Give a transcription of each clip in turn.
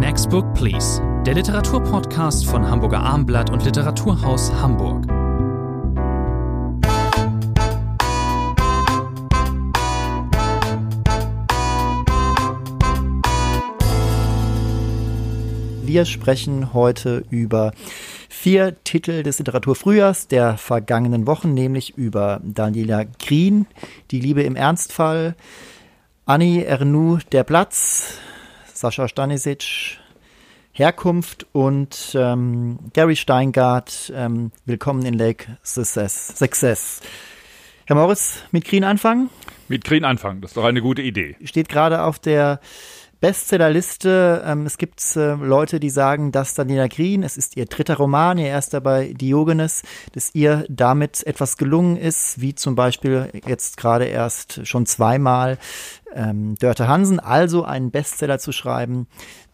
Next Book Please, der Literaturpodcast von Hamburger Armblatt und Literaturhaus Hamburg. Wir sprechen heute über vier Titel des Literaturfrühjahrs der vergangenen Wochen, nämlich über Daniela Green, Die Liebe im Ernstfall, Annie Ernou, Der Platz, Sascha Stanisic, Herkunft und ähm, Gary Steingart, ähm, Willkommen in Lake Success. Success. Herr Morris, mit Green anfangen? Mit Green anfangen, das ist doch eine gute Idee. Steht gerade auf der Bestsellerliste. Ähm, es gibt äh, Leute, die sagen, dass Daniela Green, es ist ihr dritter Roman, ihr erster bei Diogenes, dass ihr damit etwas gelungen ist, wie zum Beispiel jetzt gerade erst schon zweimal ähm, Dörte Hansen, also einen Bestseller zu schreiben,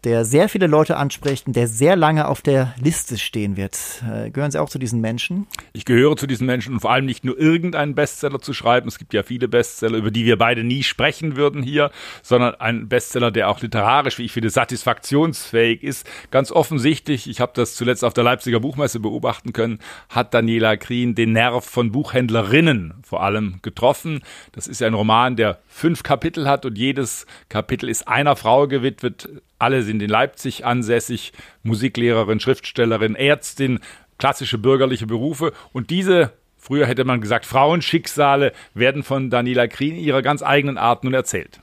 der sehr viele Leute anspricht und der sehr lange auf der Liste stehen wird. Äh, gehören Sie auch zu diesen Menschen? Ich gehöre zu diesen Menschen und vor allem nicht nur irgendeinen Bestseller zu schreiben. Es gibt ja viele Bestseller, über die wir beide nie sprechen würden hier, sondern ein Bestseller, der auch literarisch, wie ich finde, satisfaktionsfähig ist. Ganz offensichtlich, ich habe das zuletzt auf der Leipziger Buchmesse beobachten können, hat Daniela Krien den Nerv von Buchhändlerinnen vor allem getroffen. Das ist ja ein Roman, der fünf Kapitel hat und jedes Kapitel ist einer Frau gewidmet. Alle sind in Leipzig ansässig, Musiklehrerin, Schriftstellerin, Ärztin, klassische bürgerliche Berufe. Und diese, früher hätte man gesagt, Frauenschicksale werden von Daniela Krien ihrer ganz eigenen Art nun erzählt.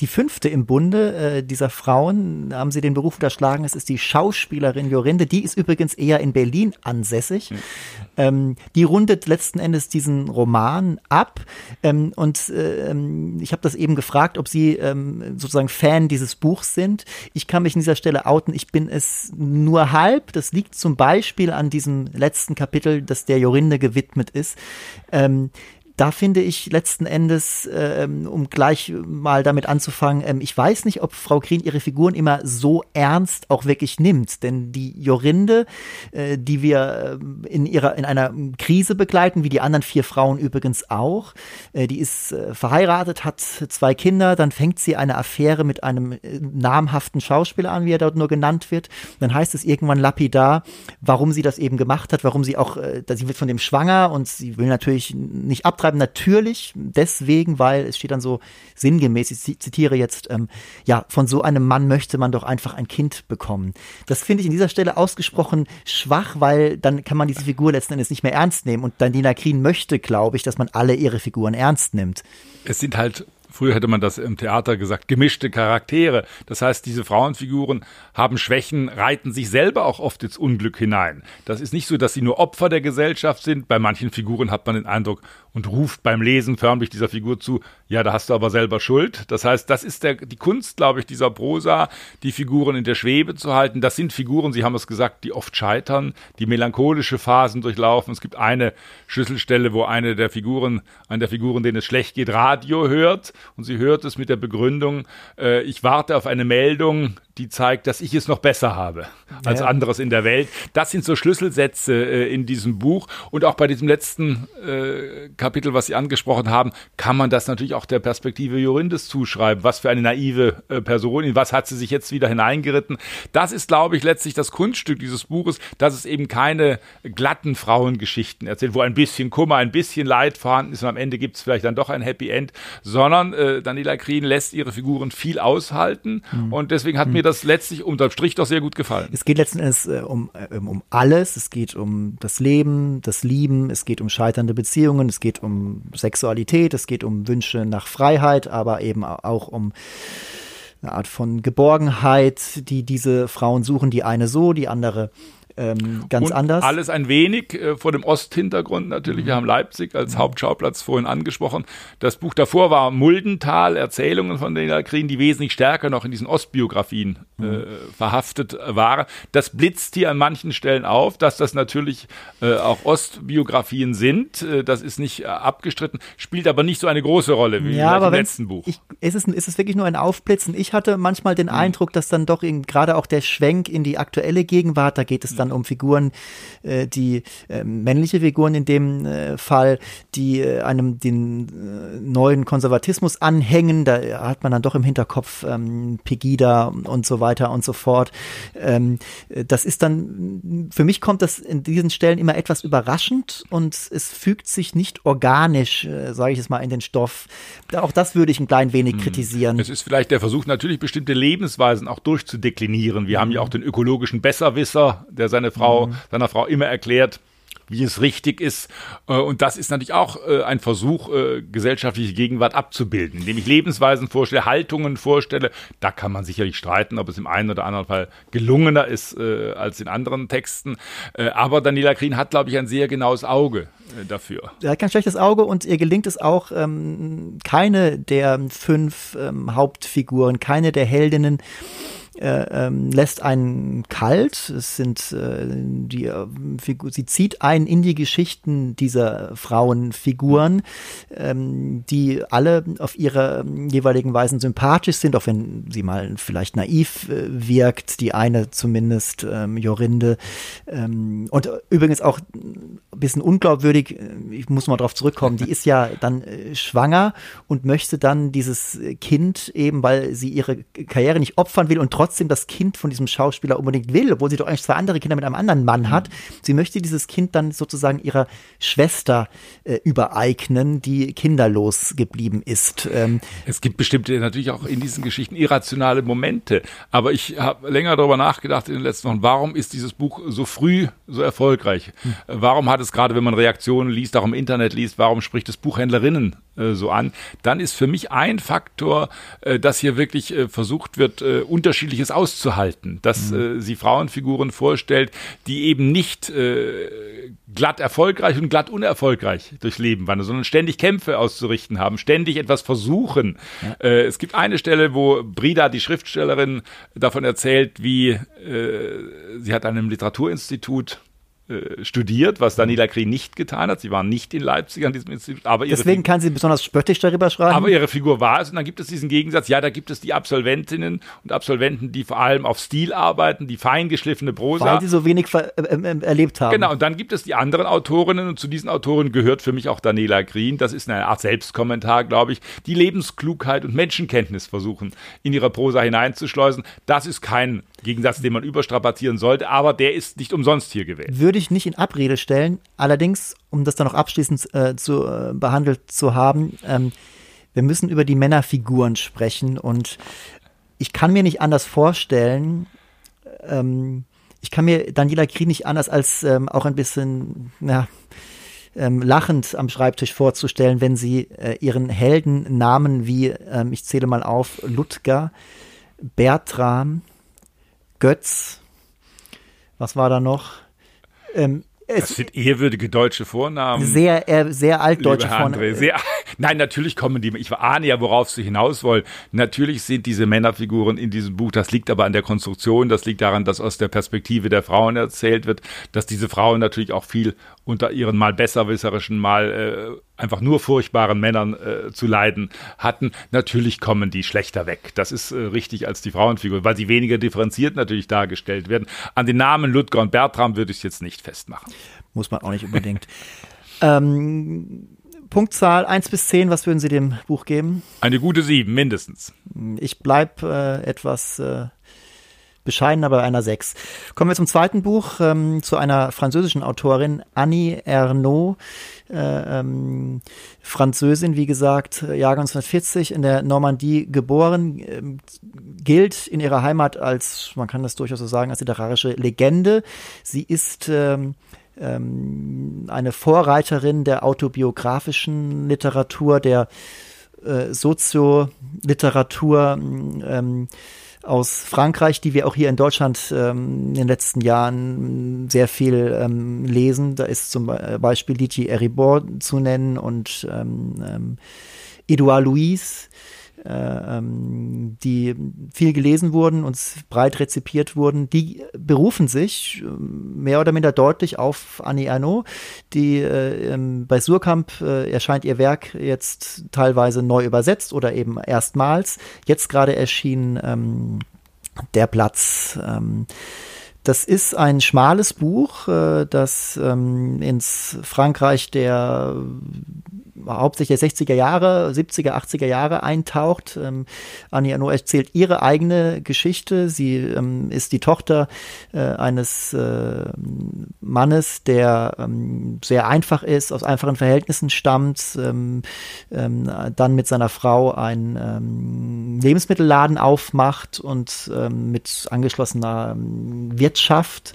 Die fünfte im Bunde äh, dieser Frauen, haben sie den Beruf unterschlagen, es ist die Schauspielerin Jorinde, die ist übrigens eher in Berlin ansässig. Mhm. Ähm, die rundet letzten Endes diesen Roman ab ähm, und äh, ich habe das eben gefragt, ob sie ähm, sozusagen Fan dieses Buchs sind. Ich kann mich an dieser Stelle outen, ich bin es nur halb. Das liegt zum Beispiel an diesem letzten Kapitel, das der Jorinde gewidmet ist. Ähm, da finde ich letzten Endes, ähm, um gleich mal damit anzufangen, ähm, ich weiß nicht, ob Frau Green ihre Figuren immer so ernst auch wirklich nimmt. Denn die Jorinde, äh, die wir äh, in ihrer in einer Krise begleiten, wie die anderen vier Frauen übrigens auch, äh, die ist äh, verheiratet, hat zwei Kinder, dann fängt sie eine Affäre mit einem äh, namhaften Schauspieler an, wie er dort nur genannt wird. Dann heißt es irgendwann lapidar, warum sie das eben gemacht hat, warum sie auch, äh, sie wird von dem schwanger und sie will natürlich nicht abtreiben schreiben natürlich deswegen, weil es steht dann so sinngemäß, ich zitiere jetzt, ähm, ja, von so einem Mann möchte man doch einfach ein Kind bekommen. Das finde ich in dieser Stelle ausgesprochen schwach, weil dann kann man diese Figur letzten Endes nicht mehr ernst nehmen. Und Daniela Krien möchte, glaube ich, dass man alle ihre Figuren ernst nimmt. Es sind halt Früher hätte man das im Theater gesagt, gemischte Charaktere. Das heißt, diese Frauenfiguren haben Schwächen, reiten sich selber auch oft ins Unglück hinein. Das ist nicht so, dass sie nur Opfer der Gesellschaft sind. Bei manchen Figuren hat man den Eindruck und ruft beim Lesen förmlich dieser Figur zu, ja, da hast du aber selber Schuld. Das heißt, das ist der, die Kunst, glaube ich, dieser Prosa, die Figuren in der Schwebe zu halten. Das sind Figuren, Sie haben es gesagt, die oft scheitern, die melancholische Phasen durchlaufen. Es gibt eine Schlüsselstelle, wo eine der Figuren, eine der Figuren, denen es schlecht geht, Radio hört und sie hört es mit der Begründung, äh, ich warte auf eine Meldung, die zeigt, dass ich es noch besser habe als ja. anderes in der Welt. Das sind so Schlüsselsätze äh, in diesem Buch. Und auch bei diesem letzten äh, Kapitel, was Sie angesprochen haben, kann man das natürlich auch der Perspektive Jorindes zuschreiben. Was für eine naive äh, Person, in was hat sie sich jetzt wieder hineingeritten. Das ist, glaube ich, letztlich das Kunststück dieses Buches, dass es eben keine glatten Frauengeschichten erzählt, wo ein bisschen Kummer, ein bisschen Leid vorhanden ist und am Ende gibt es vielleicht dann doch ein Happy End, sondern äh, Daniela Krien lässt ihre Figuren viel aushalten mhm. und deswegen hat mhm. mir das letztlich unterm Strich doch sehr gut gefallen. Es geht letzten Endes äh, um, äh, um alles. Es geht um das Leben, das Lieben, es geht um scheiternde Beziehungen, es geht um Sexualität, es geht um Wünsche nach Freiheit, aber eben auch um eine Art von Geborgenheit, die diese Frauen suchen, die eine so, die andere ähm, ganz und anders. Alles ein wenig äh, vor dem Osthintergrund natürlich. Wir haben Leipzig als mhm. Hauptschauplatz vorhin angesprochen. Das Buch davor war Muldental, Erzählungen von den Kriegen, die wesentlich stärker noch in diesen Ostbiografien äh, mhm. verhaftet waren. Das blitzt hier an manchen Stellen auf, dass das natürlich äh, auch Ostbiografien sind. Äh, das ist nicht äh, abgestritten, spielt aber nicht so eine große Rolle wie ja, im letzten Buch. Ich, ist, es, ist es wirklich nur ein Aufblitzen? Ich hatte manchmal den mhm. Eindruck, dass dann doch gerade auch der Schwenk in die aktuelle Gegenwart, da geht es dann dann um Figuren, äh, die äh, männliche Figuren in dem äh, Fall, die einem den neuen Konservatismus anhängen. Da hat man dann doch im Hinterkopf ähm, Pegida und so weiter und so fort. Ähm, das ist dann, für mich kommt das in diesen Stellen immer etwas überraschend und es fügt sich nicht organisch, äh, sage ich es mal, in den Stoff. Auch das würde ich ein klein wenig hm. kritisieren. Es ist vielleicht der Versuch, natürlich bestimmte Lebensweisen auch durchzudeklinieren. Wir mhm. haben ja auch den ökologischen Besserwisser, der seine Frau, mhm. seiner Frau immer erklärt, wie es richtig ist. Äh, und das ist natürlich auch äh, ein Versuch, äh, gesellschaftliche Gegenwart abzubilden, indem ich Lebensweisen vorstelle, Haltungen vorstelle. Da kann man sicherlich streiten, ob es im einen oder anderen Fall gelungener ist als in anderen Texten. Aber Daniela Green hat, glaube ich, ein sehr genaues Auge dafür. Er hat kein schlechtes Auge und ihr gelingt es auch, ähm, keine der fünf ähm, Hauptfiguren, keine der Heldinnen äh, ähm, lässt einen kalt. Es sind äh, die äh, Figur, sie zieht einen in die Geschichten dieser Frauenfiguren, ähm, die alle auf ihre ähm, jeweiligen Weisen sympathisch sind, auch wenn sie mal vielleicht naiv äh, wirkt. Die eine zumindest, ähm, Jorinde. Ähm, und übrigens auch ein bisschen unglaubwürdig. Äh, ich muss mal darauf zurückkommen. Die ist ja dann äh, schwanger und möchte dann dieses Kind eben, weil sie ihre Karriere nicht opfern will und trotzdem trotzdem das Kind von diesem Schauspieler unbedingt will, obwohl sie doch eigentlich zwei andere Kinder mit einem anderen Mann hat. Mhm. Sie möchte dieses Kind dann sozusagen ihrer Schwester äh, übereignen, die kinderlos geblieben ist. Ähm, es gibt bestimmte natürlich auch in diesen Geschichten irrationale Momente, aber ich habe länger darüber nachgedacht in den letzten Wochen, warum ist dieses Buch so früh so erfolgreich? Mhm. Warum hat es gerade, wenn man Reaktionen liest, auch im Internet liest, warum spricht es Buchhändlerinnen äh, so an? Dann ist für mich ein Faktor, äh, dass hier wirklich äh, versucht wird, äh, unterschiedliche Unterschiedliches auszuhalten, dass mhm. äh, sie Frauenfiguren vorstellt, die eben nicht glatt erfolgreich und glatt unerfolgreich durchs Leben wandern, sondern ständig Kämpfe auszurichten haben, ständig etwas versuchen. Ja. Es gibt eine Stelle, wo Brida, die Schriftstellerin, davon erzählt, wie sie hat an einem Literaturinstitut studiert, was Daniela Krien nicht getan hat. Sie war nicht in Leipzig an diesem Institut. Aber Deswegen kann sie besonders spöttisch darüber schreiben. Aber ihre Figur war es. Und dann gibt es diesen Gegensatz. Ja, da gibt es die Absolventinnen und Absolventen, die vor allem auf Stil arbeiten, die feingeschliffene Prosa. Weil sie so wenig äh, äh, erlebt haben. Genau. Und dann gibt es die anderen Autorinnen. Und zu diesen Autorinnen gehört für mich auch Daniela Green. Das ist eine Art Selbstkommentar, glaube ich. Die Lebensklugheit und Menschenkenntnis versuchen, in ihre Prosa hineinzuschleusen. Das ist kein Gegensatz, den man überstrapazieren sollte, aber der ist nicht umsonst hier gewählt. Würde ich nicht in Abrede stellen. Allerdings, um das dann noch abschließend äh, zu äh, behandelt zu haben, ähm, wir müssen über die Männerfiguren sprechen und ich kann mir nicht anders vorstellen, ähm, ich kann mir Daniela Krieg nicht anders als ähm, auch ein bisschen, ja, ähm, lachend am Schreibtisch vorzustellen, wenn sie äh, ihren Heldennamen wie, ähm, ich zähle mal auf, Ludger, Bertram, Götz, was war da noch? Ähm, das sind ehrwürdige deutsche Vornamen. Sehr, äh, sehr altdeutsche Vornamen. Sehr, nein, natürlich kommen die. Ich ahne ja, worauf sie hinaus wollen. Natürlich sind diese Männerfiguren in diesem Buch. Das liegt aber an der Konstruktion. Das liegt daran, dass aus der Perspektive der Frauen erzählt wird, dass diese Frauen natürlich auch viel unter ihren mal besserwisserischen, mal äh, einfach nur furchtbaren Männern äh, zu leiden hatten. Natürlich kommen die schlechter weg. Das ist äh, richtig als die Frauenfigur, weil sie weniger differenziert natürlich dargestellt werden. An den Namen Ludger und Bertram würde ich es jetzt nicht festmachen. Muss man auch nicht unbedingt. ähm, Punktzahl 1 bis 10, was würden Sie dem Buch geben? Eine gute 7, mindestens. Ich bleibe äh, etwas äh, bescheiden, aber einer 6. Kommen wir zum zweiten Buch, ähm, zu einer französischen Autorin, Annie Ernaux, äh, ähm, Französin, wie gesagt, Jahrgang 1940, in der Normandie geboren, äh, gilt in ihrer Heimat als, man kann das durchaus so sagen, als literarische Legende. Sie ist ähm, ähm, eine Vorreiterin der autobiografischen Literatur, der äh, Sozioliteratur, ähm, aus Frankreich, die wir auch hier in Deutschland ähm, in den letzten Jahren sehr viel ähm, lesen. Da ist zum Beispiel Ligi Eribor zu nennen und ähm, ähm, Edouard Louis, äh, die viel gelesen wurden und breit rezipiert wurden, die berufen sich ähm, mehr oder minder deutlich auf Annie Ernaux. Die äh, ähm, bei Surkamp äh, erscheint ihr Werk jetzt teilweise neu übersetzt oder eben erstmals. Jetzt gerade erschien ähm, der Platz. Ähm, Das ist ein schmales Buch, äh, das ähm, ins Frankreich der hauptsächlich der 60er Jahre, 70er, 80er Jahre eintaucht. Ähm, Annie Arnaud erzählt ihre eigene Geschichte. Sie ähm, ist die Tochter äh, eines äh, Mannes, der ähm, sehr einfach ist, aus einfachen Verhältnissen stammt, ähm, ähm, dann mit seiner Frau einen ähm, Lebensmittelladen aufmacht und mit angeschlossener Wirtschaft,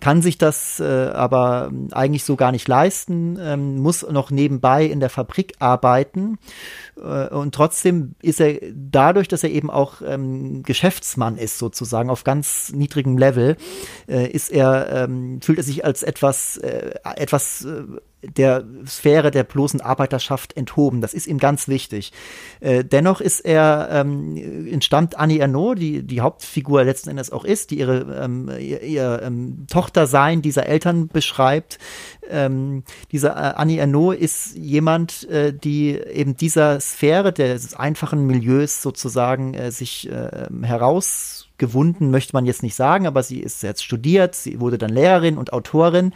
kann sich das äh, aber eigentlich so gar nicht leisten, muss noch nebenbei nebenbei in der Fabrik arbeiten. Äh, und trotzdem ist er dadurch, dass er eben auch ähm, Geschäftsmann ist, sozusagen auf ganz niedrigem Level, äh, ist er, ähm, fühlt er sich als etwas, äh, etwas äh, der Sphäre der bloßen Arbeiterschaft enthoben. Das ist ihm ganz wichtig. Äh, dennoch ist er, ähm, entstammt Annie Ernaux, die die Hauptfigur letzten Endes auch ist, die ihre ähm, ihr, ihr ähm, Tochtersein dieser Eltern beschreibt. Ähm, diese äh, Annie Ernaux ist jemand, äh, die eben dieser Sphäre des einfachen Milieus sozusagen äh, sich äh, heraus gewunden, möchte man jetzt nicht sagen, aber sie ist jetzt studiert, sie wurde dann Lehrerin und Autorin.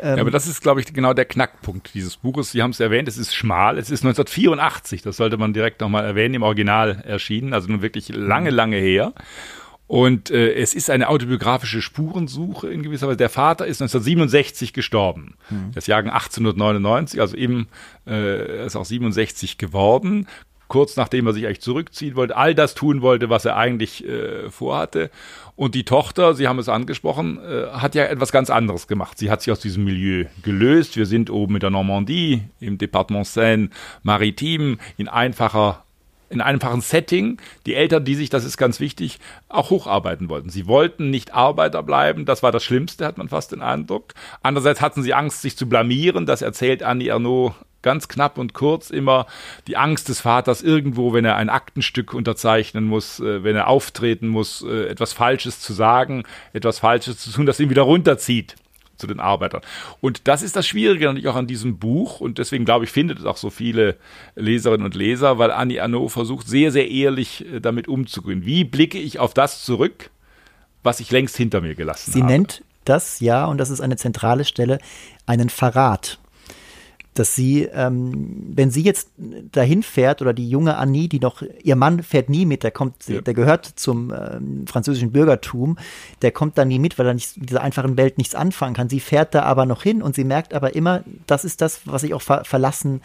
Ähm ja, aber das ist, glaube ich, genau der Knackpunkt dieses Buches. Sie haben es erwähnt, es ist schmal, es ist 1984, das sollte man direkt nochmal erwähnen, im Original erschienen, also nun wirklich lange, lange her. Und äh, es ist eine autobiografische Spurensuche in gewisser Weise. Der Vater ist 1967 gestorben. Hm. Das Jahrgang 1899, also eben äh, ist auch 67 geworden kurz nachdem er sich eigentlich zurückziehen wollte, all das tun wollte, was er eigentlich äh, vorhatte. Und die Tochter, Sie haben es angesprochen, äh, hat ja etwas ganz anderes gemacht. Sie hat sich aus diesem Milieu gelöst. Wir sind oben in der Normandie, im Departement Seine-Maritime, in einfacher in einfachen Setting, die Eltern, die sich, das ist ganz wichtig, auch hocharbeiten wollten. Sie wollten nicht Arbeiter bleiben, das war das Schlimmste, hat man fast den Eindruck. Andererseits hatten sie Angst, sich zu blamieren, das erzählt Annie Ernaux ganz knapp und kurz immer die Angst des Vaters irgendwo, wenn er ein Aktenstück unterzeichnen muss, äh, wenn er auftreten muss, äh, etwas Falsches zu sagen, etwas Falsches zu tun, das ihn wieder runterzieht zu den Arbeitern. Und das ist das Schwierige natürlich auch an diesem Buch und deswegen glaube ich, findet es auch so viele Leserinnen und Leser, weil Annie Arnaud versucht sehr, sehr ehrlich äh, damit umzugehen. Wie blicke ich auf das zurück, was ich längst hinter mir gelassen Sie habe? Sie nennt das ja, und das ist eine zentrale Stelle, einen Verrat dass sie, ähm, wenn sie jetzt dahin fährt oder die junge Annie, die noch, ihr Mann fährt nie mit, der kommt, ja. der gehört zum ähm, französischen Bürgertum, der kommt da nie mit, weil er nicht mit dieser einfachen Welt nichts anfangen kann. Sie fährt da aber noch hin und sie merkt aber immer, das ist das, was ich auch ver verlassen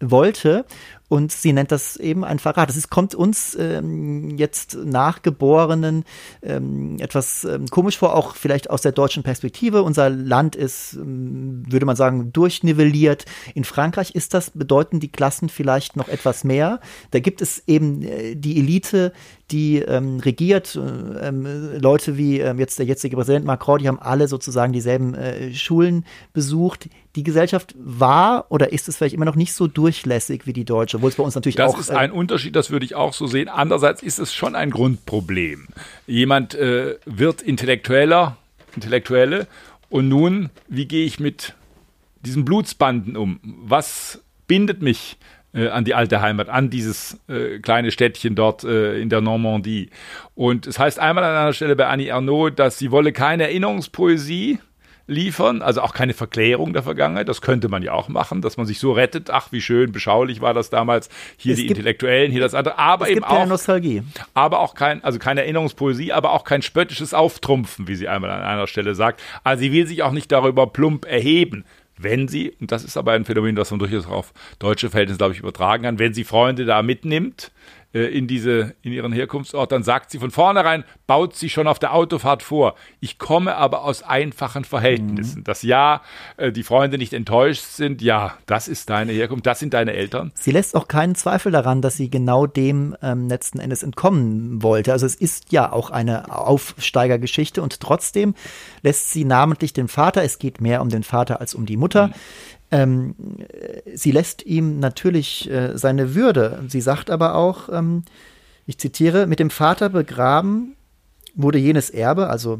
wollte. Und sie nennt das eben ein Verrat. Es kommt uns ähm, jetzt Nachgeborenen ähm, etwas ähm, komisch vor, auch vielleicht aus der deutschen Perspektive. Unser Land ist, ähm, würde man sagen, durchnivelliert. In Frankreich ist das, bedeuten die Klassen vielleicht noch etwas mehr. Da gibt es eben äh, die Elite, die ähm, regiert. Äh, ähm, Leute wie ähm, jetzt der jetzige Präsident Macron, die haben alle sozusagen dieselben äh, Schulen besucht. Die Gesellschaft war oder ist es vielleicht immer noch nicht so durchlässig wie die deutsche, obwohl es bei uns natürlich das auch. Das ist ein Unterschied, das würde ich auch so sehen. Andererseits ist es schon ein Grundproblem. Jemand äh, wird intellektueller, Intellektuelle und nun, wie gehe ich mit diesen Blutsbanden um? Was bindet mich äh, an die alte Heimat, an dieses äh, kleine Städtchen dort äh, in der Normandie. Und es heißt einmal an einer Stelle bei Annie Ernaux, dass sie wolle keine Erinnerungspoesie liefern, also auch keine Verklärung der Vergangenheit. Das könnte man ja auch machen, dass man sich so rettet. Ach, wie schön, beschaulich war das damals. Hier es die gibt, Intellektuellen, hier das andere. Aber eben auch Nostalgie. Aber auch kein, also keine Erinnerungspoesie, aber auch kein spöttisches Auftrumpfen, wie sie einmal an einer Stelle sagt. Also sie will sich auch nicht darüber plump erheben wenn sie, und das ist aber ein Phänomen, das man durchaus auf deutsche Verhältnisse, glaube ich, übertragen kann, wenn sie Freunde da mitnimmt, in, diese, in ihren Herkunftsort, dann sagt sie von vornherein, baut sie schon auf der Autofahrt vor. Ich komme aber aus einfachen Verhältnissen. Mhm. Dass ja, äh, die Freunde nicht enttäuscht sind, ja, das ist deine Herkunft, das sind deine Eltern. Sie lässt auch keinen Zweifel daran, dass sie genau dem ähm, letzten Endes entkommen wollte. Also es ist ja auch eine Aufsteigergeschichte und trotzdem lässt sie namentlich den Vater, es geht mehr um den Vater als um die Mutter, mhm. Ähm, sie lässt ihm natürlich äh, seine Würde. Sie sagt aber auch, ähm, ich zitiere, mit dem Vater begraben wurde jenes Erbe, also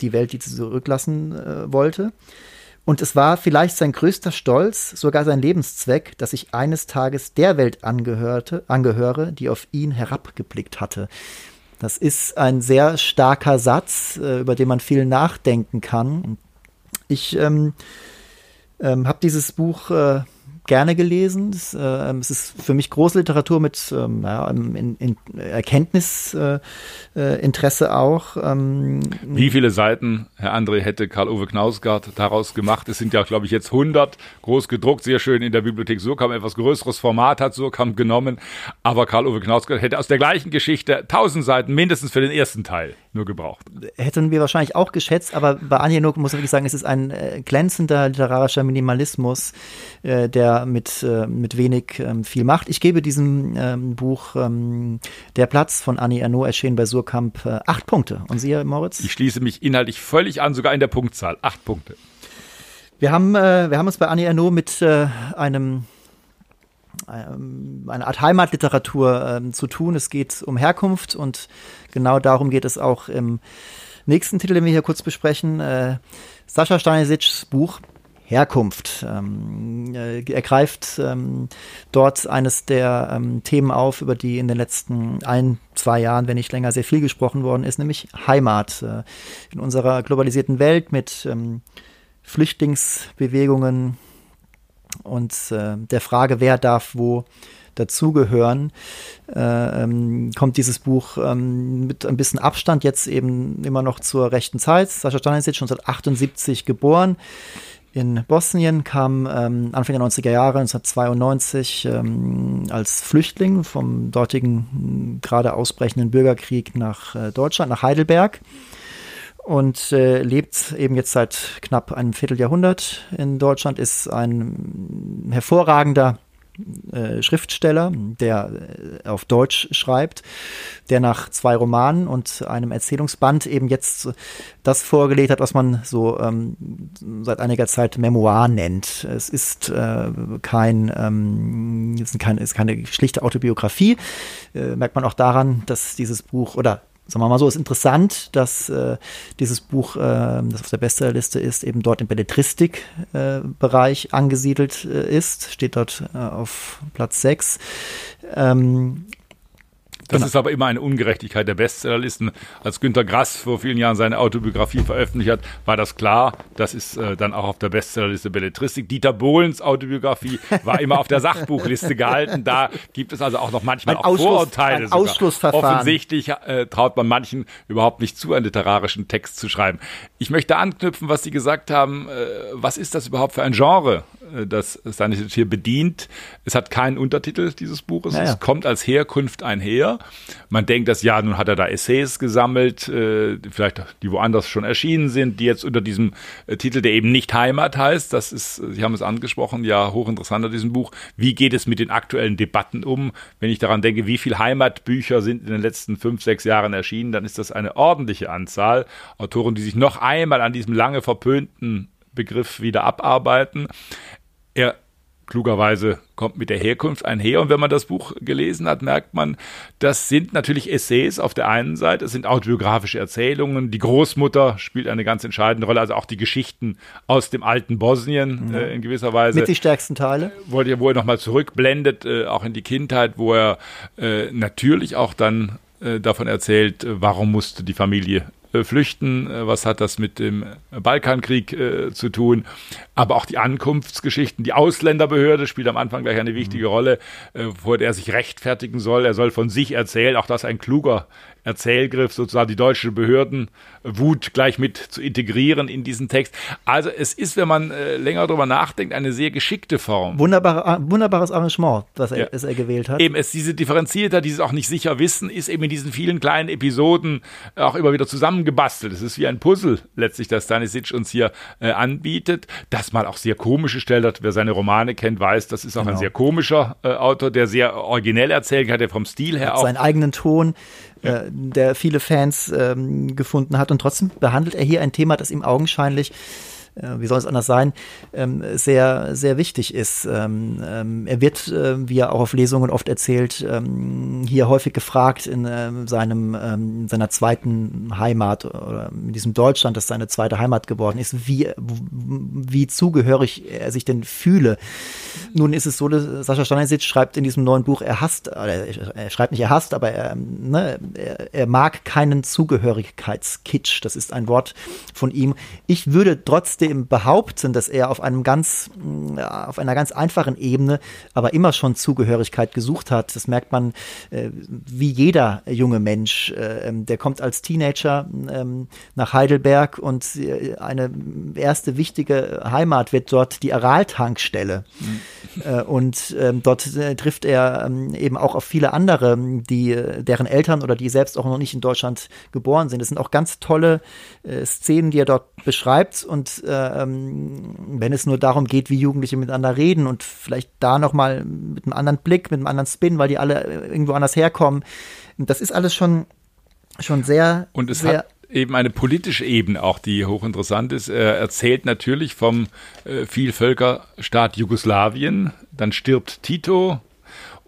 die Welt, die sie zurücklassen äh, wollte. Und es war vielleicht sein größter Stolz, sogar sein Lebenszweck, dass ich eines Tages der Welt angehörte, angehöre, die auf ihn herabgeblickt hatte. Das ist ein sehr starker Satz, äh, über den man viel nachdenken kann. Ich ähm, ähm, habe dieses Buch äh, gerne gelesen. Es, äh, es, ist für mich große Literatur mit ähm, ja, in, in Erkenntnisinteresse äh, äh, auch. Ähm, Wie viele Seiten, Herr André, hätte Karl-Uwe Knausgard daraus gemacht? Es sind ja, glaube ich, jetzt 100 groß gedruckt, sehr schön in der Bibliothek Surkamp. Etwas größeres Format hat Surkamp genommen. Aber Karl-Uwe Knausgard hätte aus der gleichen Geschichte 1000 Seiten mindestens für den ersten Teil nur gebraucht. Hätten wir wahrscheinlich auch geschätzt, aber bei Anja Nook muss ich wirklich sagen, es ist ein äh, glänzender literarischer Minimalismus, äh, der mit, äh, mit wenig ähm, viel macht. Ich gebe diesem ähm, Buch ähm, Der Platz von Annie Ernaux erschienen bei Surkamp acht Punkte. Und Sie, Moritz? Ich schließe mich inhaltlich völlig an, sogar in der Punktzahl. Acht Punkte. Wir haben, wir haben uns bei Annie Ernaux mit einem eine Art Heimatliteratur ähm, zu tun. Es geht um Herkunft und genau darum geht es auch im nächsten Titel, den wir hier kurz besprechen. Äh, Sascha Stanisics Buch Herkunft. Ähm, äh, er greift ähm, dort eines der ähm, Themen auf, über die in den letzten ein, zwei Jahren, wenn nicht länger, sehr viel gesprochen worden ist, nämlich Heimat. Äh, in unserer globalisierten Welt mit ähm, Flüchtlingsbewegungen und äh, der Frage, wer darf wo dazugehören, äh, ähm, kommt dieses Buch ähm, mit ein bisschen Abstand jetzt eben immer noch zur rechten Zeit. Sascha Stanisic, 1978 geboren in Bosnien, kam ähm, Anfang der 90er Jahre, 1992, ähm, als Flüchtling vom dortigen gerade ausbrechenden Bürgerkrieg nach äh, Deutschland, nach Heidelberg und äh, lebt eben jetzt seit knapp einem Vierteljahrhundert in Deutschland, ist ein hervorragender äh, Schriftsteller, der äh, auf Deutsch schreibt, der nach zwei Romanen und einem Erzählungsband eben jetzt das vorgelegt hat, was man so ähm, seit einiger Zeit Memoir nennt. Es ist äh, kein, ähm, ist, kein, ist keine schlichte Autobiografie, äh, merkt man auch daran, dass dieses Buch oder sagen wir mal so, ist interessant, dass äh, dieses Buch, äh, das auf der Bestsellerliste ist, eben dort im Belletristik-Bereich äh, angesiedelt äh, ist, steht dort äh, auf Platz 6. Ähm, das genau. ist aber immer eine Ungerechtigkeit der Bestsellerlisten. Als Günter Grass vor vielen Jahren seine Autobiografie veröffentlicht hat, war das klar. Das ist äh, dann auch auf der Bestsellerliste Belletristik. Dieter Bohlens Autobiografie war immer auf der Sachbuchliste gehalten. Da gibt es also auch noch manchmal ein auch Ausschluss, Vorurteile. Ein Ausschlussverfahren. Offensichtlich äh, traut man manchen überhaupt nicht zu, einen literarischen Text zu schreiben. Ich möchte anknüpfen, was Sie gesagt haben. Äh, was ist das überhaupt für ein Genre? Äh, das Stanisic hier bedient. Es hat keinen Untertitel dieses Buches. Naja. Es kommt als Herkunft einher. Man denkt, dass ja, nun hat er da Essays gesammelt, äh, vielleicht die woanders schon erschienen sind, die jetzt unter diesem äh, Titel, der eben nicht Heimat heißt, das ist, Sie haben es angesprochen, ja hochinteressant an diesem Buch. Wie geht es mit den aktuellen Debatten um? Wenn ich daran denke, wie viele Heimatbücher sind in den letzten fünf, sechs Jahren erschienen, dann ist das eine ordentliche Anzahl. Autoren, die sich noch einmal an diesem lange verpönten Begriff wieder abarbeiten. Er klugerweise kommt mit der Herkunft einher. Und wenn man das Buch gelesen hat, merkt man, das sind natürlich Essays auf der einen Seite, es sind autobiografische Erzählungen. Die Großmutter spielt eine ganz entscheidende Rolle, also auch die Geschichten aus dem alten Bosnien mhm. äh, in gewisser Weise. Mit die stärksten Teile. Wo, wo er nochmal zurückblendet, äh, auch in die Kindheit, wo er äh, natürlich auch dann äh, davon erzählt, äh, warum musste die Familie flüchten, äh, was hat das mit dem Balkankrieg äh, zu tun, aber auch die Ankunftsgeschichten, die Ausländerbehörde spielt am Anfang gleich eine wichtige mhm. Rolle, äh, vor der er sich rechtfertigen soll, er soll von sich erzählen, auch das ein kluger Erzählgriff, sozusagen die deutsche Behördenwut gleich mit zu integrieren in diesen Text. Also es ist, wenn man äh, länger darüber nachdenkt, eine sehr geschickte Form. Wunderbare, wunderbares Arrangement, was er, ja. er gewählt hat. Eben, es diese differenzierter, dieses auch nicht sicher wissen, ist eben in diesen vielen kleinen Episoden auch immer wieder zusammengebastelt. Es ist wie ein Puzzle letztlich, das Stanisic uns hier äh, anbietet, das mal auch sehr komische Stellen hat. Wer seine Romane kennt, weiß, das ist auch genau. ein sehr komischer äh, Autor, der sehr originell erzählt hat, der vom Stil her hat auch seinen eigenen Ton ja. äh, der viele Fans ähm, gefunden hat. Und trotzdem behandelt er hier ein Thema, das ihm augenscheinlich wie soll es anders sein, ähm, sehr, sehr wichtig ist. Ähm, ähm, er wird, wie er auch auf Lesungen oft erzählt, hier häufig gefragt in seinem, seiner zweiten Heimat oder in diesem Deutschland, das seine zweite Heimat geworden ist, wie, wie zugehörig er sich denn fühle. Nun ist es so, dass Sascha Stanisic schreibt in diesem neuen Buch, er hasst, er schreibt nicht, er hasst, aber er, ne, er, er mag keinen Zugehörigkeitskitsch. Das ist ein Wort von ihm. Ich würde trotzdem behaupten, dass er auf einem ganz, auf einer ganz einfachen Ebene, aber immer schon Zugehörigkeit gesucht hat. Das merkt man äh, wie jeder junge Mensch. Äh, der kommt als Teenager ähm, nach Heidelberg und äh, eine erste wichtige Heimat wird dort die Araltankstelle. Mhm. Und ähm, dort trifft er ähm, eben auch auf viele andere, die, deren Eltern oder die selbst auch noch nicht in Deutschland geboren sind. Es sind auch ganz tolle Szenen, die er dort beschreibt und ähm, wenn es nur darum geht, wie Jugendliche miteinander reden und vielleicht da nochmal mit einem anderen Blick, mit einem anderen Spin, weil die alle irgendwo anders herkommen. Das ist alles schon, schon sehr. Und es sehr hat eben eine politische Ebene auch, die hochinteressant ist. Er erzählt natürlich vom äh, Vielvölkerstaat Jugoslawien. Dann stirbt Tito,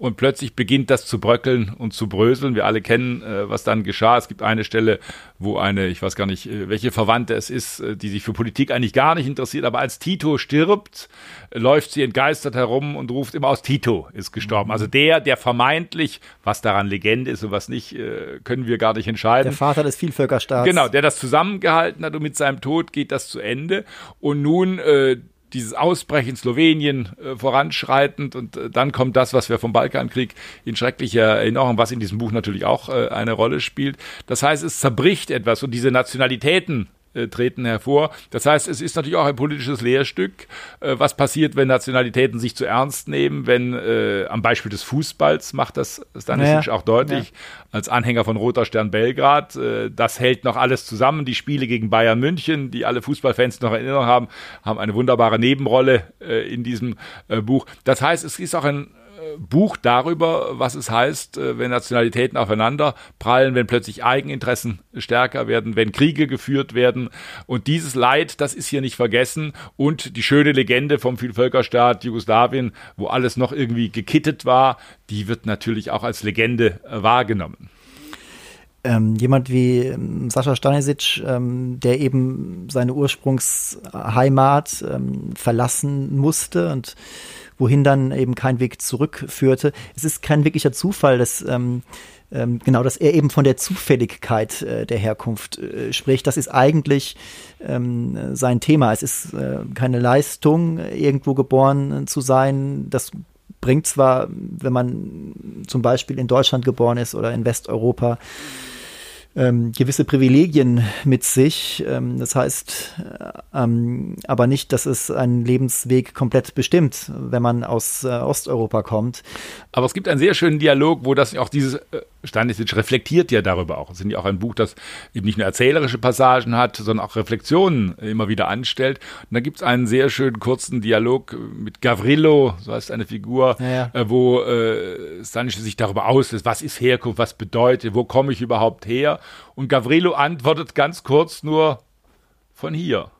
und plötzlich beginnt das zu bröckeln und zu bröseln. Wir alle kennen, äh, was dann geschah. Es gibt eine Stelle, wo eine, ich weiß gar nicht, äh, welche Verwandte es ist, äh, die sich für Politik eigentlich gar nicht interessiert, aber als Tito stirbt, läuft sie entgeistert herum und ruft immer aus, Tito ist gestorben. Also der, der vermeintlich, was daran Legende ist und was nicht, äh, können wir gar nicht entscheiden. Der Vater des Vielvölkerstaats. Genau, der das zusammengehalten hat und mit seinem Tod geht das zu Ende. Und nun äh, dieses Ausbrechen Slowenien äh, voranschreitend und äh, dann kommt das, was wir vom Balkankrieg in schrecklicher Erinnerung, was in diesem Buch natürlich auch äh, eine Rolle spielt. Das heißt, es zerbricht etwas und diese Nationalitäten treten hervor. Das heißt, es ist natürlich auch ein politisches Lehrstück. Äh, was passiert, wenn Nationalitäten sich zu ernst nehmen, wenn äh, am Beispiel des Fußballs macht das Stanisic ja. auch deutlich, ja. als Anhänger von Roter Stern Belgrad, äh, das hält noch alles zusammen. Die Spiele gegen Bayern München, die alle Fußballfans noch in Erinnerung haben, haben eine wunderbare Nebenrolle äh, in diesem äh, Buch. Das heißt, es ist auch ein Buch darüber, was es heißt, äh, wenn Nationalitäten aufeinander prallen, wenn plötzlich Eigeninteressen stärker werden, wenn Kriege geführt werden. Und dieses Leid, das ist hier nicht vergessen. Und die schöne Legende vom Vielvölkerstaat Jugoslawien, wo alles noch irgendwie gekittet war, die wird natürlich auch als Legende äh, wahrgenommen. Ähm, jemand wie ähm, Sascha Stanisic, ähm, der eben seine Ursprungsheimat ähm, verlassen musste und wohin dann eben kein Weg zurückführte. Es ist kein wirklicher Zufall, dass ähm, ähm, genau, dass er eben von der Zufälligkeit äh, der Herkunft äh, spricht. Das ist eigentlich ähm, sein Thema. Es ist äh, keine Leistung, irgendwo geboren zu sein. Das bringt zwar, wenn man zum Beispiel in Deutschland geboren ist oder in Westeuropa, ähm, gewisse Privilegien mit sich. Ähm, das heißt äh, ähm, aber nicht, dass es einen Lebensweg komplett bestimmt, wenn man aus äh, Osteuropa kommt. Aber es gibt einen sehr schönen Dialog, wo das auch dieses äh, Stanisic reflektiert ja darüber auch. Es sind ja auch ein Buch, das eben nicht nur erzählerische Passagen hat, sondern auch Reflexionen immer wieder anstellt. Und da gibt es einen sehr schönen kurzen Dialog mit Gavrilo, so heißt eine Figur, ja, ja. Äh, wo äh, Stanisic sich darüber auslässt, was ist Herkunft, was bedeutet, wo komme ich überhaupt her? Und Gavrilo antwortet ganz kurz nur von hier.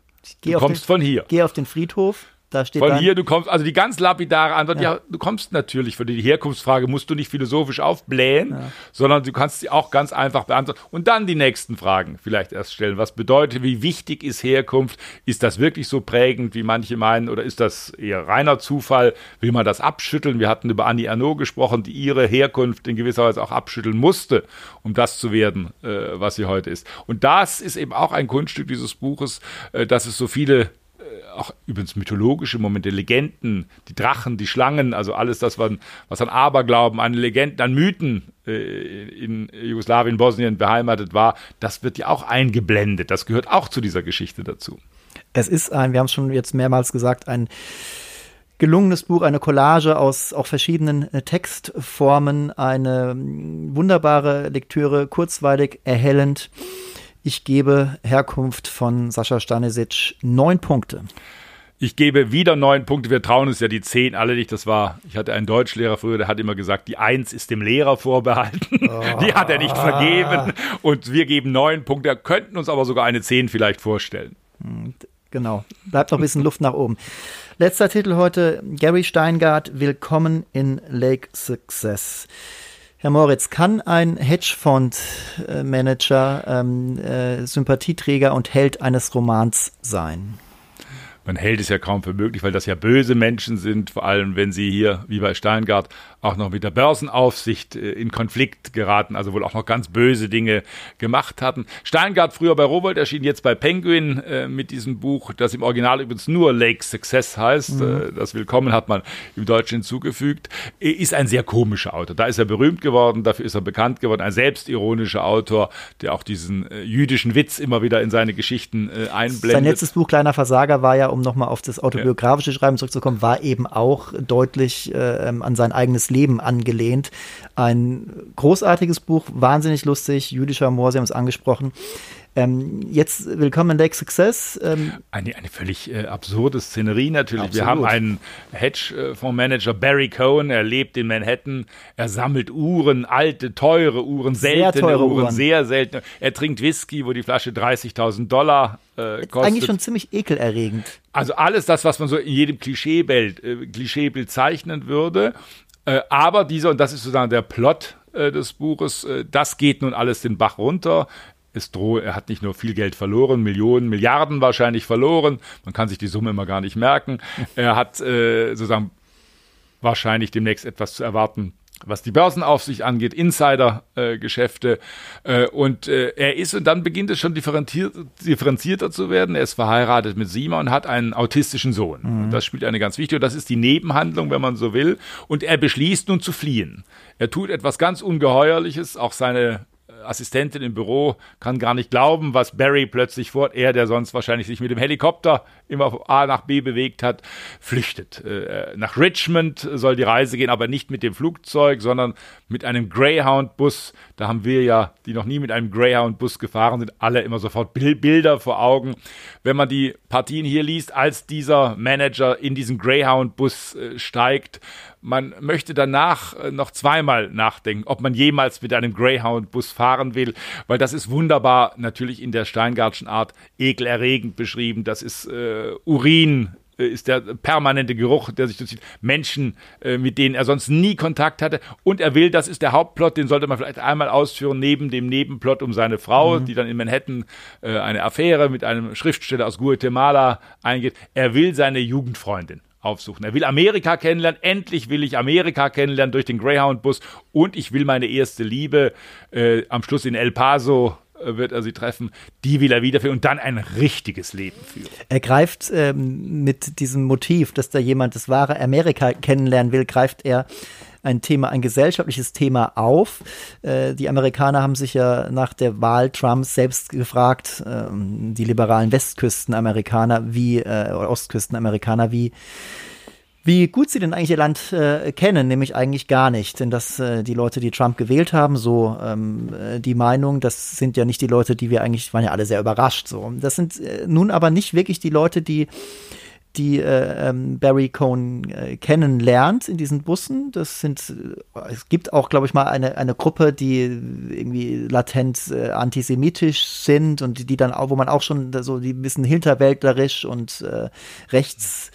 Du kommst den, von hier. Geh auf den Friedhof. Da steht Von hier, du kommst, also die ganz lapidare Antwort, ja, ja du kommst natürlich, für die Herkunftsfrage musst du nicht philosophisch aufblähen, ja. sondern du kannst sie auch ganz einfach beantworten und dann die nächsten Fragen vielleicht erst stellen. Was bedeutet, wie wichtig ist Herkunft? Ist das wirklich so prägend, wie manche meinen, oder ist das eher reiner Zufall? Will man das abschütteln? Wir hatten über Annie Arnaud gesprochen, die ihre Herkunft in gewisser Weise auch abschütteln musste, um das zu werden, äh, was sie heute ist. Und das ist eben auch ein Kunststück dieses Buches, äh, dass es so viele auch übrigens mythologische Momente, Legenden, die Drachen, die Schlangen, also alles das, was, was an Aberglauben, an Legenden, an Mythen äh, in Jugoslawien, Bosnien beheimatet war, das wird ja auch eingeblendet. Das gehört auch zu dieser Geschichte dazu. Es ist ein, wir haben es schon jetzt mehrmals gesagt, ein gelungenes Buch, eine Collage aus auch verschiedenen äh, Textformen, eine mm, wunderbare Lektüre, kurzweilig, erhellend. Ich gebe Herkunft von Sascha Stanisic neun Punkte. Ich gebe wieder neun Punkte. Wir trauen uns ja die zehn alle nicht. Das war, ich hatte einen Deutschlehrer früher, der hat immer gesagt, die eins ist dem Lehrer vorbehalten. Oh. Die hat er nicht vergeben. Und wir geben neun Punkte. Könnten uns aber sogar eine zehn vielleicht vorstellen. Genau. Bleibt noch ein bisschen Luft nach oben. Letzter Titel heute, Gary Steingart, Willkommen in Lake Success. Herr Moritz, kann ein Hedgefondsmanager ähm, äh, Sympathieträger und Held eines Romans sein? Man hält es ja kaum für möglich, weil das ja böse Menschen sind, vor allem wenn sie hier, wie bei Steingart, auch noch mit der Börsenaufsicht äh, in Konflikt geraten, also wohl auch noch ganz böse Dinge gemacht hatten. Steingart früher bei Rowold erschien jetzt bei Penguin äh, mit diesem Buch, das im Original übrigens nur Lake Success heißt. Mhm. Äh, das Willkommen hat man im Deutschen hinzugefügt. Ist ein sehr komischer Autor. Da ist er berühmt geworden, dafür ist er bekannt geworden. Ein selbstironischer Autor, der auch diesen äh, jüdischen Witz immer wieder in seine Geschichten äh, einblendet. Sein letztes Buch Kleiner Versager war ja, um nochmal auf das autobiografische Schreiben zurückzukommen, war eben auch deutlich äh, an sein eigenes Leben angelehnt. Ein großartiges Buch, wahnsinnig lustig, jüdischer Humor, Sie haben es angesprochen. Ähm, jetzt willkommen in Lake Success. Ähm, eine, eine völlig äh, absurde Szenerie natürlich. Absolut. Wir haben einen Hedgefondsmanager, Barry Cohen, er lebt in Manhattan, er sammelt Uhren, alte, teure Uhren, seltene sehr teure Uhren, Uhren, sehr seltene. Er trinkt Whisky, wo die Flasche 30.000 Dollar äh, kostet. Eigentlich schon ziemlich ekelerregend. Also alles das, was man so in jedem Klischeebild, äh, Klischeebild zeichnen würde. Äh, aber dieser, und das ist sozusagen der Plot äh, des Buches, äh, das geht nun alles den Bach runter. Es droht, er hat nicht nur viel Geld verloren, Millionen, Milliarden wahrscheinlich verloren. Man kann sich die Summe immer gar nicht merken. Er hat äh, sozusagen wahrscheinlich demnächst etwas zu erwarten, was die Börsenaufsicht angeht, Insider-Geschäfte. Äh, äh, und äh, er ist, und dann beginnt es schon differenziert, differenzierter zu werden. Er ist verheiratet mit Sima und hat einen autistischen Sohn. Mhm. Das spielt eine ganz wichtige, und das ist die Nebenhandlung, wenn man so will. Und er beschließt nun zu fliehen. Er tut etwas ganz Ungeheuerliches. Auch seine Assistentin im Büro kann gar nicht glauben, was Barry plötzlich fort, er, der sonst wahrscheinlich sich mit dem Helikopter immer von A nach B bewegt hat, flüchtet. Äh, nach Richmond soll die Reise gehen, aber nicht mit dem Flugzeug, sondern mit einem Greyhound-Bus. Da haben wir ja, die noch nie mit einem Greyhound-Bus gefahren sind, alle immer sofort Bilder vor Augen. Wenn man die Partien hier liest, als dieser Manager in diesen Greyhound-Bus äh, steigt, man möchte danach äh, noch zweimal nachdenken, ob man jemals mit einem Greyhound-Bus fahren will, weil das ist wunderbar natürlich in der Steingardschen Art ekelerregend beschrieben. Das ist äh, Urin, äh, ist der permanente Geruch, der sich durchzieht. Menschen, äh, mit denen er sonst nie Kontakt hatte. Und er will, das ist der Hauptplot, den sollte man vielleicht einmal ausführen, neben dem Nebenplot um seine Frau, mhm. die dann in Manhattan äh, eine Affäre mit einem Schriftsteller aus Guatemala eingeht. Er will seine Jugendfreundin aufsuchen. Er will Amerika kennenlernen. Endlich will ich Amerika kennenlernen durch den Greyhound-Bus. Und ich will meine erste Liebe äh, am Schluss in El Paso äh, wird er sie treffen, die will er wiederfinden und dann ein richtiges Leben führen. Er greift ähm, mit diesem Motiv, dass da jemand das wahre Amerika kennenlernen will, greift er ein Thema, ein gesellschaftliches Thema auf. Äh, die Amerikaner haben sich ja nach der Wahl Trumps selbst gefragt, äh, die liberalen Westküstenamerikaner wie, äh, Ostküstenamerikaner, wie wie gut sie denn eigentlich ihr Land äh, kennen, nämlich eigentlich gar nicht. Denn dass äh, die Leute, die Trump gewählt haben, so ähm, äh, die Meinung, das sind ja nicht die Leute, die wir eigentlich, waren ja alle sehr überrascht. So, das sind äh, nun aber nicht wirklich die Leute, die die äh, ähm, Barry Cohn äh, kennenlernt in diesen Bussen. Das sind, äh, es gibt auch, glaube ich mal, eine, eine Gruppe, die irgendwie latent äh, antisemitisch sind und die, die dann auch, wo man auch schon so die ein bisschen hinterwäldlerisch und äh, rechts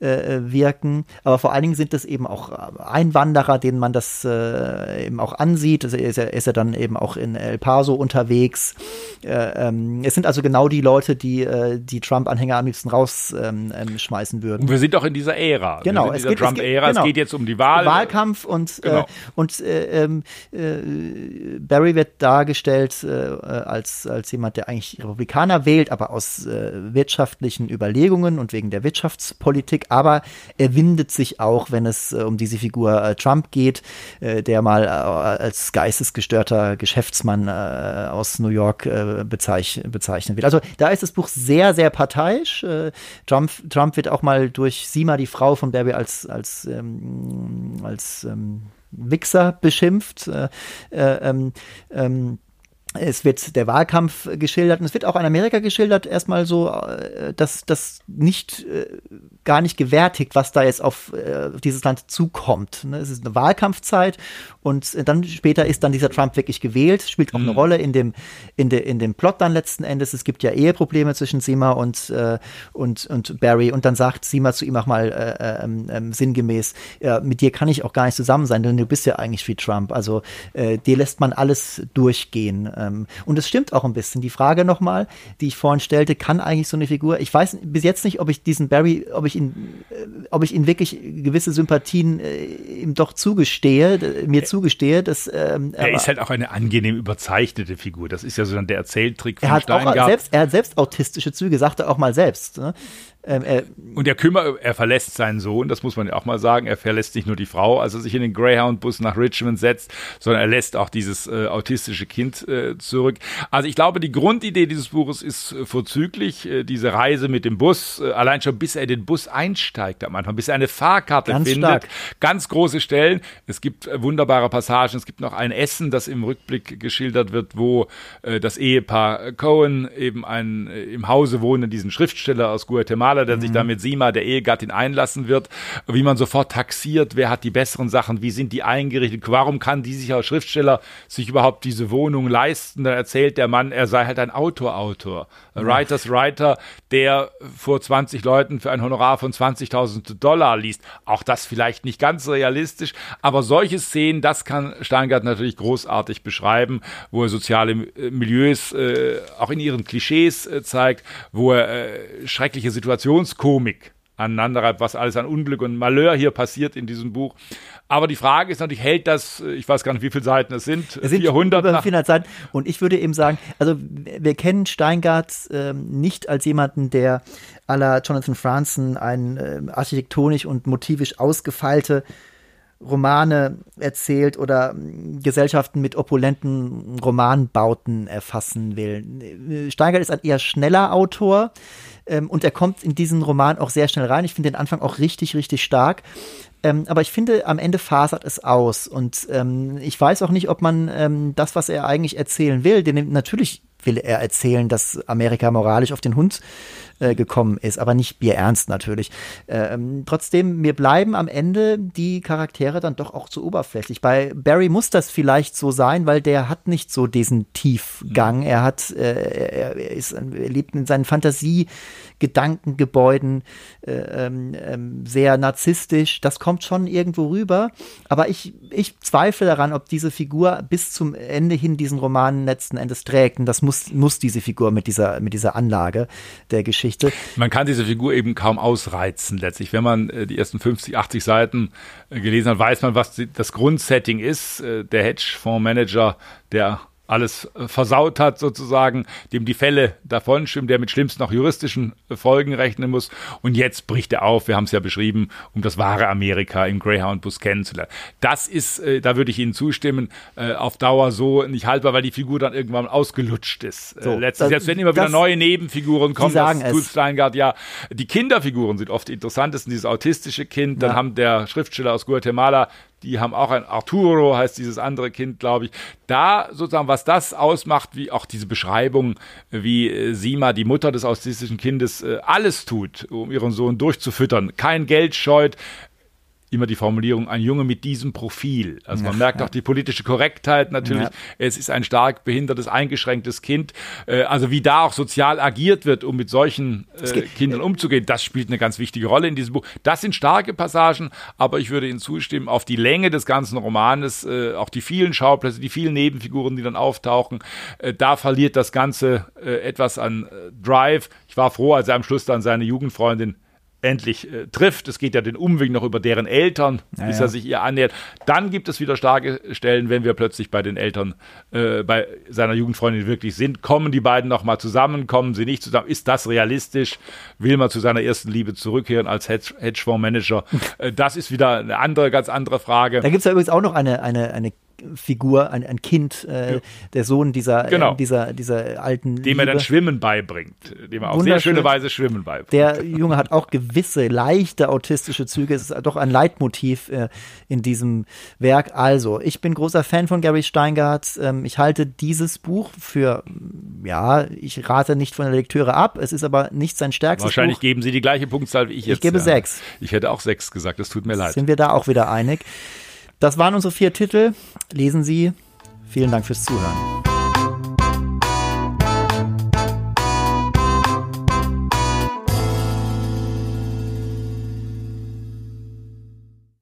äh, äh, wirken. Aber vor allen Dingen sind es eben auch äh, Einwanderer, denen man das äh, eben auch ansieht. Also ist er, ist er dann eben auch in El Paso unterwegs. Äh, ähm, es sind also genau die Leute, die die Trump-Anhänger am liebsten rausschmeißen ähm, würden. Und wir sind doch in dieser Ära. Genau, in dieser Trump-Ära. Genau. Es geht jetzt um die Wahl. Wahlkampf und, genau. und ähm, Barry wird dargestellt als, als jemand, der eigentlich Republikaner wählt, aber aus wirtschaftlichen Überlegungen und wegen der Wirtschaftspolitik aber er windet sich auch, wenn es äh, um diese Figur äh, Trump geht, äh, der mal äh, als geistesgestörter Geschäftsmann äh, aus New York äh, bezeich bezeichnet wird. Also da ist das Buch sehr, sehr parteiisch. Trump, Trump wird auch mal durch Sima, die Frau von Barbie, als, als, ähm, als ähm, Wichser beschimpft. Ähm, ähm, es wird der Wahlkampf geschildert und es wird auch in Amerika geschildert, erstmal so, äh, dass das nicht äh, gar nicht gewärtigt, was da jetzt auf, äh, dieses Land zukommt. Ne? Es ist eine Wahlkampfzeit und dann später ist dann dieser Trump wirklich gewählt, spielt auch mhm. eine Rolle in dem, in, de, in dem Plot dann letzten Endes. Es gibt ja Eheprobleme zwischen Sima und, äh, und, und Barry und dann sagt Sima zu ihm auch mal äh, ähm, sinngemäß, äh, mit dir kann ich auch gar nicht zusammen sein, denn du bist ja eigentlich wie Trump. Also äh, dir lässt man alles durchgehen. Ähm, und es stimmt auch ein bisschen. Die Frage nochmal, die ich vorhin stellte, kann eigentlich so eine Figur, ich weiß bis jetzt nicht, ob ich diesen Barry, ob ich ihn, äh, ob ich ihn wirklich gewisse Sympathien äh, ihm doch zugestehe, mir zugestehe. Dass, ähm, er ist halt auch eine angenehm überzeichnete Figur. Das ist ja so dann der Erzähltrick von er hat Steingart. Auch selbst, er hat selbst autistische Züge, sagt er auch mal selbst. Ne? Ähm, er, und er kümmert, er verlässt seinen Sohn, das muss man ja auch mal sagen. Er verlässt nicht nur die Frau, als er sich in den Greyhound-Bus nach Richmond setzt, sondern er lässt auch dieses äh, autistische Kind äh, zurück. Also ich glaube, die Grundidee dieses Buches ist äh, vorzüglich. Äh, diese Reise mit dem Bus, äh, allein schon bis er den Bus einsteigt am Anfang, bis er eine Fahrkarte Ganz findet. Stark. Ganz große Stellen. Es gibt äh, wunderbare Passagen. Es gibt noch ein Essen, das im Rückblick geschildert wird, wo das Ehepaar Cohen eben ein im Hause wohnenden Schriftsteller aus Guatemala Maler, der mhm. sich da mit Sima, der Ehegattin, einlassen wird, wie man sofort taxiert, wer hat die besseren Sachen, wie sind die eingerichtet, warum kann die sich als Schriftsteller sich überhaupt diese Wohnung leisten? Dann erzählt der Mann, er sei halt ein Autor-Autor, mhm. Writers Writer, der vor 20 Leuten für ein Honorar von 20.000 Dollar liest. Auch das vielleicht nicht ganz realistisch, aber solche Szenen, das kann Steingart natürlich großartig beschreiben, wo er soziale äh, Milieus äh, auch in ihren Klischees äh, zeigt, wo er äh, schreckliche Situationskomik aneinanderreibt, was alles an Unglück und Malheur hier passiert in diesem Buch. Aber die Frage ist natürlich, hält das, ich weiß gar nicht, wie viele Seiten es sind, es sind 400, über 400 Seiten. Und ich würde eben sagen, also wir kennen Steingart ähm, nicht als jemanden, der à la Jonathan Franzen ein äh, architektonisch und motivisch ausgefeilte Romane erzählt oder Gesellschaften mit opulenten Romanbauten erfassen will. Steingart ist ein eher schneller Autor ähm, und er kommt in diesen Roman auch sehr schnell rein. Ich finde den Anfang auch richtig, richtig stark. Ähm, aber ich finde, am Ende fasert es aus. Und ähm, ich weiß auch nicht, ob man ähm, das, was er eigentlich erzählen will, denn natürlich will er erzählen, dass Amerika moralisch auf den Hund äh, gekommen ist, aber nicht bierernst natürlich. Ähm, trotzdem, mir bleiben am Ende die Charaktere dann doch auch zu oberflächlich. Bei Barry muss das vielleicht so sein, weil der hat nicht so diesen Tiefgang. Mhm. Er hat, äh, er, ist, er lebt in seinen Fantasie-Gedankengebäuden äh, ähm, ähm, sehr narzisstisch. Das kommt schon irgendwo rüber. Aber ich, ich zweifle daran, ob diese Figur bis zum Ende hin diesen Roman letzten Endes trägt. Und das muss, muss diese Figur mit dieser, mit dieser Anlage der Geschichte Geschichte. Man kann diese Figur eben kaum ausreizen letztlich. Wenn man äh, die ersten 50, 80 Seiten äh, gelesen hat, weiß man, was das Grundsetting ist. Äh, der Hedgefondsmanager, der alles äh, versaut hat sozusagen, dem die Fälle davon schwimmen, der mit schlimmsten auch juristischen äh, Folgen rechnen muss. Und jetzt bricht er auf, wir haben es ja beschrieben, um das wahre Amerika im Greyhound-Bus kennenzulernen. Das ist, äh, da würde ich Ihnen zustimmen, auf Dauer so nicht haltbar, weil die Figur dann irgendwann ausgelutscht ist. So, Letztens, jetzt werden immer wieder neue Nebenfiguren kommen, sagen das tut Steingart ja. Die Kinderfiguren sind oft interessant, das ist dieses autistische Kind, dann ja. haben der Schriftsteller aus Guatemala die haben auch ein Arturo, heißt dieses andere Kind, glaube ich. Da sozusagen, was das ausmacht, wie auch diese Beschreibung, wie äh, Sima, die Mutter des autistischen Kindes, äh, alles tut, um ihren Sohn durchzufüttern, kein Geld scheut, immer die Formulierung, ein Junge mit diesem Profil. Also man ja, merkt ja. auch die politische Korrektheit natürlich. Ja. Es ist ein stark behindertes, eingeschränktes Kind. Äh, also wie da auch sozial agiert wird, um mit solchen äh, Kindern umzugehen, das spielt eine ganz wichtige Rolle in diesem Buch. Das sind starke Passagen, aber ich würde Ihnen zustimmen, auf die Länge des ganzen Romanes, äh, auch die vielen Schauplätze, die vielen Nebenfiguren, die dann auftauchen, äh, da verliert das Ganze äh, etwas an äh, Drive. Ich war froh, als er am Schluss dann seine Jugendfreundin endlich äh, trifft. Es geht ja den Umweg noch über deren Eltern, ja, bis er sich ihr annähert. Dann gibt es wieder starke Stellen, wenn wir plötzlich bei den Eltern, äh, bei seiner Jugendfreundin wirklich sind. Kommen die beiden nochmal zusammen, kommen sie nicht zusammen? Ist das realistisch? Will man zu seiner ersten Liebe zurückkehren als Hedgefondsmanager? äh, das ist wieder eine andere, ganz andere Frage. Da gibt es ja übrigens auch noch eine, eine, eine Figur, ein, ein Kind, äh, ja. der Sohn dieser, genau. äh, dieser, dieser alten. Dem Liebe. er dann Schwimmen beibringt, dem er auf sehr schöne Weise Schwimmen beibringt. Der Junge hat auch gewisse leichte autistische Züge. Es ist doch ein Leitmotiv äh, in diesem Werk. Also, ich bin großer Fan von Gary Steingart. Ähm, ich halte dieses Buch für, ja, ich rate nicht von der Lektüre ab. Es ist aber nicht sein stärkstes Wahrscheinlich Buch. geben Sie die gleiche Punktzahl wie ich jetzt. Ich gebe ja. sechs. Ich hätte auch sechs gesagt. Das tut mir leid. Sind wir da auch wieder einig? Das waren unsere vier Titel. Lesen Sie. Vielen Dank fürs Zuhören.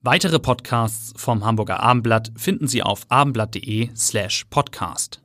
Weitere Podcasts vom Hamburger Abendblatt finden Sie auf abendblatt.de slash podcast.